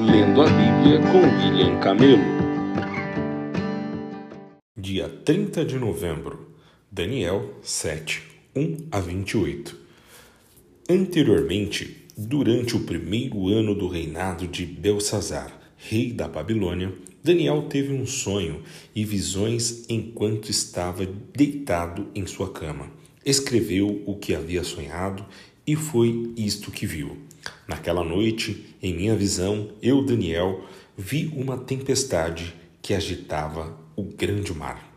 Lendo a Bíblia com William Camelo. Dia 30 de novembro, Daniel 7, 1 a 28. Anteriormente, durante o primeiro ano do reinado de Belsazar, rei da Babilônia, Daniel teve um sonho e visões enquanto estava deitado em sua cama. Escreveu o que havia sonhado e foi isto que viu. Naquela noite, em minha visão, eu, Daniel, vi uma tempestade que agitava o grande mar,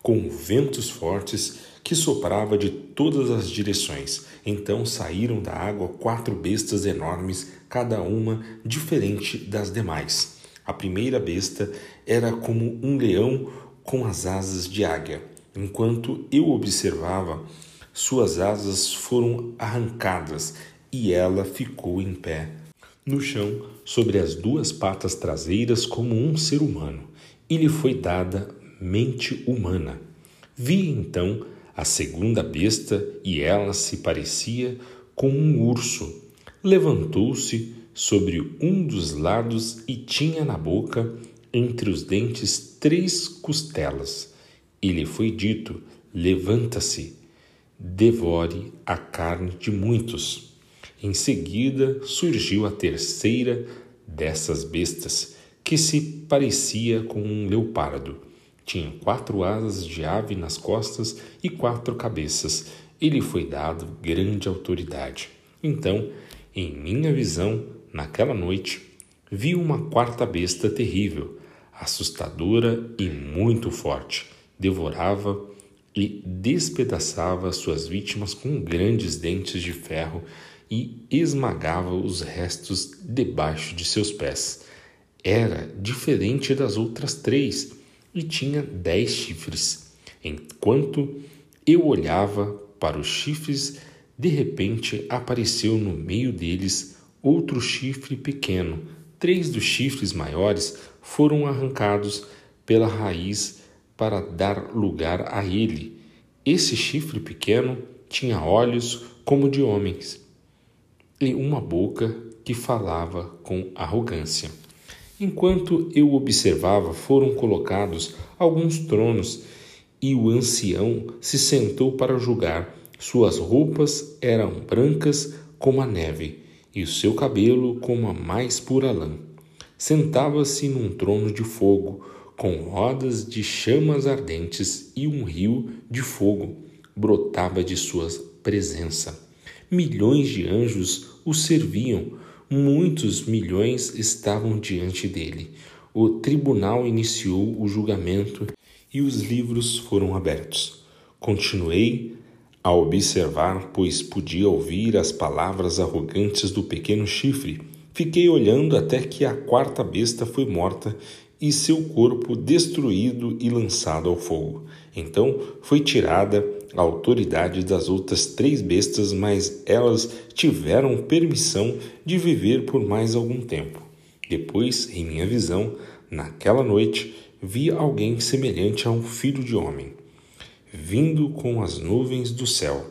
com ventos fortes que soprava de todas as direções. Então saíram da água quatro bestas enormes, cada uma diferente das demais. A primeira besta era como um leão com as asas de águia. Enquanto eu observava, suas asas foram arrancadas e ela ficou em pé no chão sobre as duas patas traseiras como um ser humano, e lhe foi dada mente humana. Vi então a segunda besta e ela se parecia com um urso. Levantou-se sobre um dos lados e tinha na boca, entre os dentes, três costelas. E lhe foi dito: Levanta-se, devore a carne de muitos. Em seguida surgiu a terceira dessas bestas, que se parecia com um leopardo. Tinha quatro asas de ave nas costas e quatro cabeças, e lhe foi dado grande autoridade. Então, em minha visão, naquela noite, vi uma quarta besta terrível, assustadora e muito forte. Devorava e despedaçava suas vítimas com grandes dentes de ferro e esmagava os restos debaixo de seus pés. Era diferente das outras três e tinha dez chifres. Enquanto eu olhava para os chifres, de repente apareceu no meio deles outro chifre pequeno. Três dos chifres maiores foram arrancados pela raiz para dar lugar a ele. Esse chifre pequeno tinha olhos como de homens e uma boca que falava com arrogância. Enquanto eu observava, foram colocados alguns tronos e o ancião se sentou para julgar. Suas roupas eram brancas como a neve e o seu cabelo como a mais pura lã. Sentava-se num trono de fogo, com rodas de chamas ardentes e um rio de fogo brotava de sua presença. Milhões de anjos o serviam, muitos milhões estavam diante dele. O tribunal iniciou o julgamento e os livros foram abertos. Continuei a observar, pois podia ouvir as palavras arrogantes do pequeno chifre. Fiquei olhando até que a quarta besta foi morta e seu corpo destruído e lançado ao fogo. Então foi tirada a autoridade das outras três bestas, mas elas tiveram permissão de viver por mais algum tempo. Depois, em minha visão, naquela noite, vi alguém semelhante a um filho de homem, vindo com as nuvens do céu.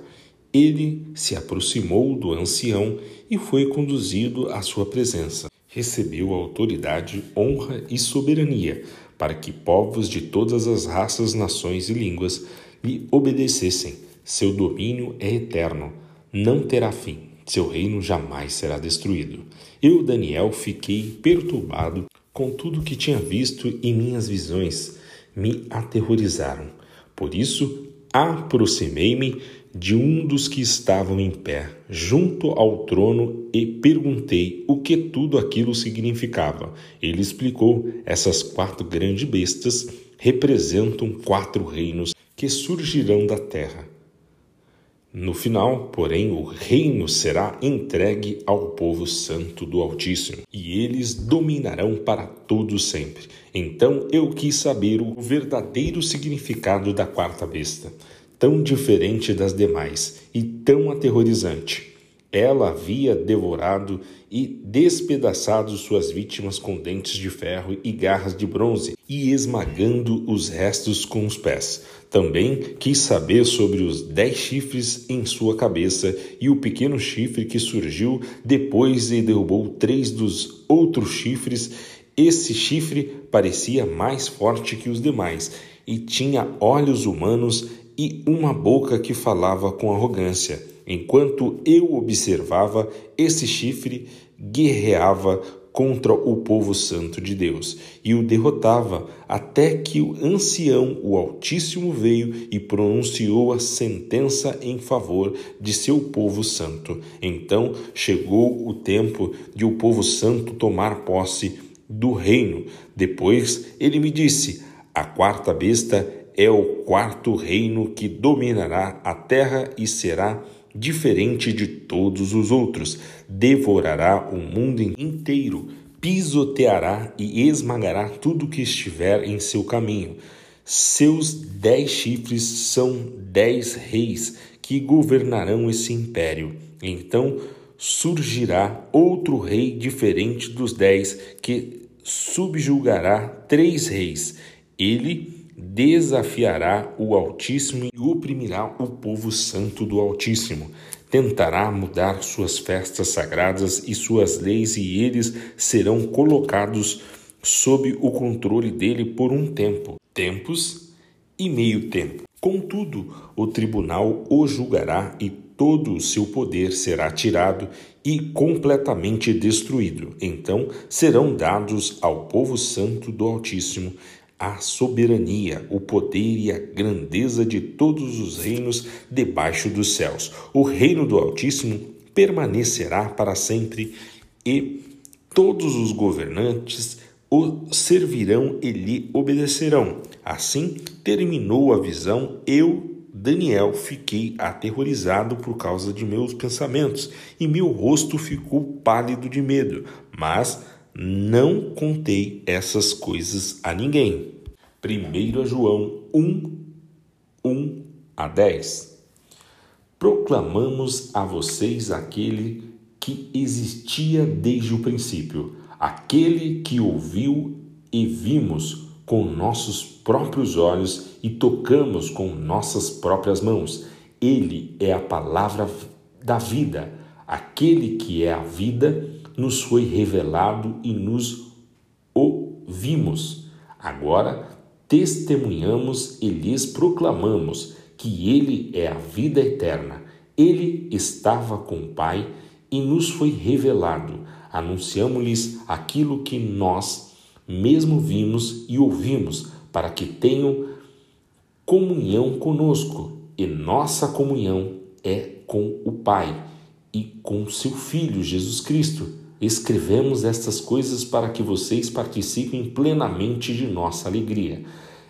Ele se aproximou do ancião e foi conduzido à sua presença. Recebeu autoridade, honra e soberania para que povos de todas as raças, nações e línguas lhe obedecessem. Seu domínio é eterno, não terá fim, seu reino jamais será destruído. Eu, Daniel, fiquei perturbado com tudo que tinha visto e minhas visões me aterrorizaram. Por isso, aproximei-me de um dos que estavam em pé, junto ao trono, e perguntei o que tudo aquilo significava. Ele explicou: essas quatro grandes bestas representam quatro reinos que surgirão da terra. No final, porém, o reino será entregue ao povo santo do Altíssimo, e eles dominarão para todo sempre. Então eu quis saber o verdadeiro significado da quarta besta, tão diferente das demais e tão aterrorizante. ela havia devorado e despedaçado suas vítimas com dentes de ferro e garras de bronze, e esmagando os restos com os pés. Também quis saber sobre os dez chifres em sua cabeça e o pequeno chifre que surgiu depois e derrubou três dos outros chifres. Esse chifre parecia mais forte que os demais e tinha olhos humanos e uma boca que falava com arrogância. Enquanto eu observava, esse chifre guerreava contra o povo santo de Deus e o derrotava, até que o ancião, o Altíssimo, veio e pronunciou a sentença em favor de seu povo santo. Então chegou o tempo de o povo santo tomar posse do reino. Depois ele me disse: A quarta besta é o quarto reino que dominará a terra e será diferente de todos os outros. Devorará o mundo inteiro, pisoteará e esmagará tudo que estiver em seu caminho. Seus dez chifres são dez reis que governarão esse império. Então surgirá outro rei diferente dos dez que subjugará três reis. Ele desafiará o Altíssimo e oprimirá o povo santo do Altíssimo. Tentará mudar suas festas sagradas e suas leis, e eles serão colocados sob o controle dele por um tempo, tempos e meio tempo. Contudo, o tribunal o julgará e todo o seu poder será tirado e completamente destruído. Então serão dados ao povo santo do Altíssimo a soberania, o poder e a grandeza de todos os reinos debaixo dos céus. O reino do Altíssimo permanecerá para sempre e todos os governantes o servirão e lhe obedecerão. Assim terminou a visão, eu, Daniel, fiquei aterrorizado por causa de meus pensamentos e meu rosto ficou pálido de medo, mas não contei essas coisas a ninguém. 1 João 1, 1 a 10. Proclamamos a vocês aquele que existia desde o princípio, aquele que ouviu e vimos com nossos próprios olhos e tocamos com nossas próprias mãos. Ele é a palavra da vida. Aquele que é a vida nos foi revelado e nos ouvimos. Agora testemunhamos e lhes proclamamos que Ele é a vida eterna. Ele estava com o Pai e nos foi revelado. Anunciamos-lhes aquilo que nós mesmo vimos e ouvimos, para que tenham comunhão conosco. E nossa comunhão é com o Pai e com seu Filho Jesus Cristo. Escrevemos estas coisas para que vocês participem plenamente de nossa alegria.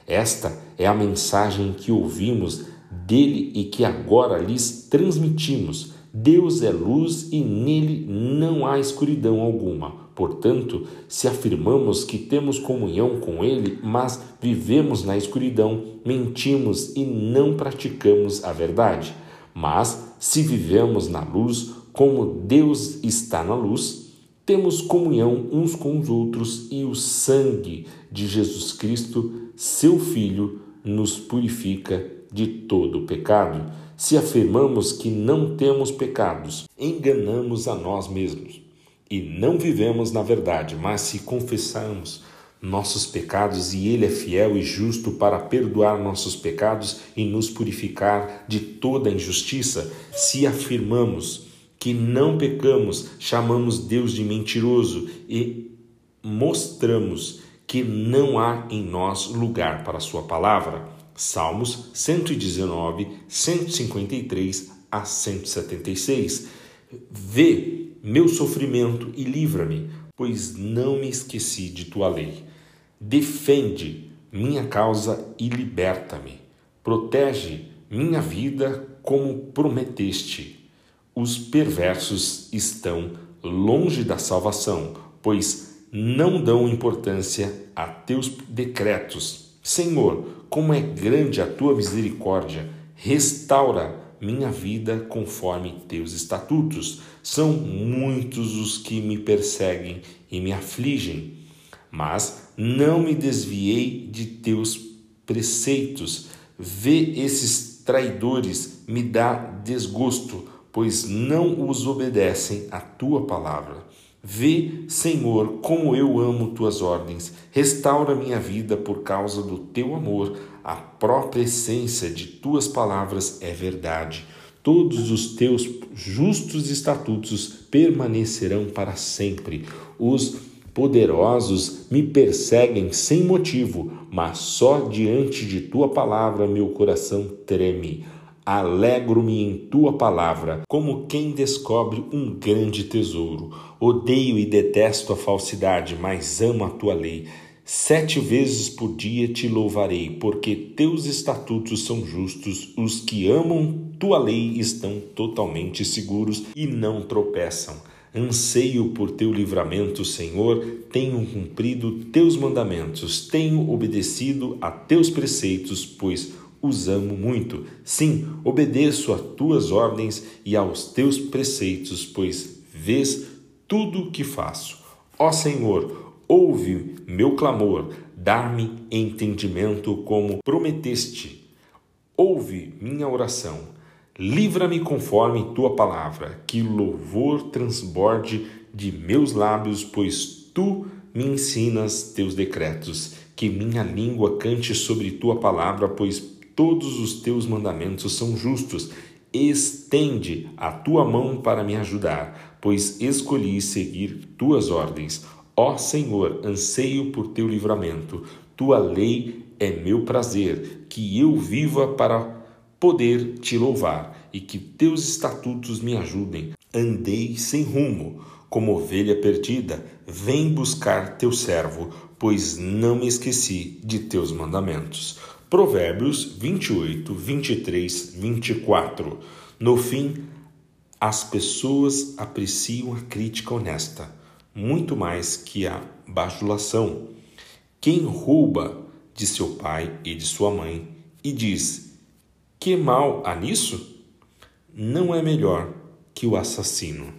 Esta é a mensagem que ouvimos dele e que agora lhes transmitimos. Deus é luz e nele não há escuridão alguma. Portanto, se afirmamos que temos comunhão com Ele, mas vivemos na escuridão, mentimos e não praticamos a verdade. Mas, se vivemos na luz, como Deus está na luz, temos comunhão uns com os outros e o sangue de Jesus Cristo, seu Filho, nos purifica de todo pecado. Se afirmamos que não temos pecados, enganamos a nós mesmos e não vivemos na verdade, mas se confessarmos nossos pecados e Ele é fiel e justo para perdoar nossos pecados e nos purificar de toda injustiça, se afirmamos que não pecamos, chamamos Deus de mentiroso e mostramos que não há em nós lugar para Sua palavra. Salmos 119, 153 a 176. Vê meu sofrimento e livra-me, pois não me esqueci de tua lei. Defende minha causa e liberta-me. Protege minha vida como prometeste os perversos estão longe da salvação, pois não dão importância a teus decretos. Senhor, como é grande a tua misericórdia, restaura minha vida conforme teus estatutos. São muitos os que me perseguem e me afligem, mas não me desviei de teus preceitos. Vê esses traidores, me dá desgosto, pois não os obedecem à tua palavra. Vê, Senhor, como eu amo tuas ordens. Restaura minha vida por causa do teu amor. A própria essência de tuas palavras é verdade. Todos os teus justos estatutos permanecerão para sempre. Os poderosos me perseguem sem motivo, mas só diante de tua palavra meu coração treme. Alegro-me em tua palavra, como quem descobre um grande tesouro. Odeio e detesto a falsidade, mas amo a tua lei. Sete vezes por dia te louvarei, porque teus estatutos são justos. Os que amam tua lei estão totalmente seguros e não tropeçam. Anseio por teu livramento, Senhor, tenho cumprido teus mandamentos, tenho obedecido a teus preceitos, pois os amo muito. Sim, obedeço a tuas ordens e aos teus preceitos, pois vês tudo o que faço. Ó Senhor, ouve meu clamor, dá-me entendimento como prometeste. Ouve minha oração. Livra-me conforme tua palavra, que louvor transborde de meus lábios, pois tu me ensinas teus decretos. Que minha língua cante sobre tua palavra, pois Todos os teus mandamentos são justos. Estende a tua mão para me ajudar, pois escolhi seguir tuas ordens. Ó Senhor, anseio por teu livramento. Tua lei é meu prazer, que eu viva para poder te louvar e que teus estatutos me ajudem. Andei sem rumo, como ovelha perdida, vem buscar teu servo, pois não me esqueci de teus mandamentos. Provérbios 28, 23, 24. No fim, as pessoas apreciam a crítica honesta, muito mais que a bajulação. Quem rouba de seu pai e de sua mãe e diz: Que mal há nisso? Não é melhor que o assassino.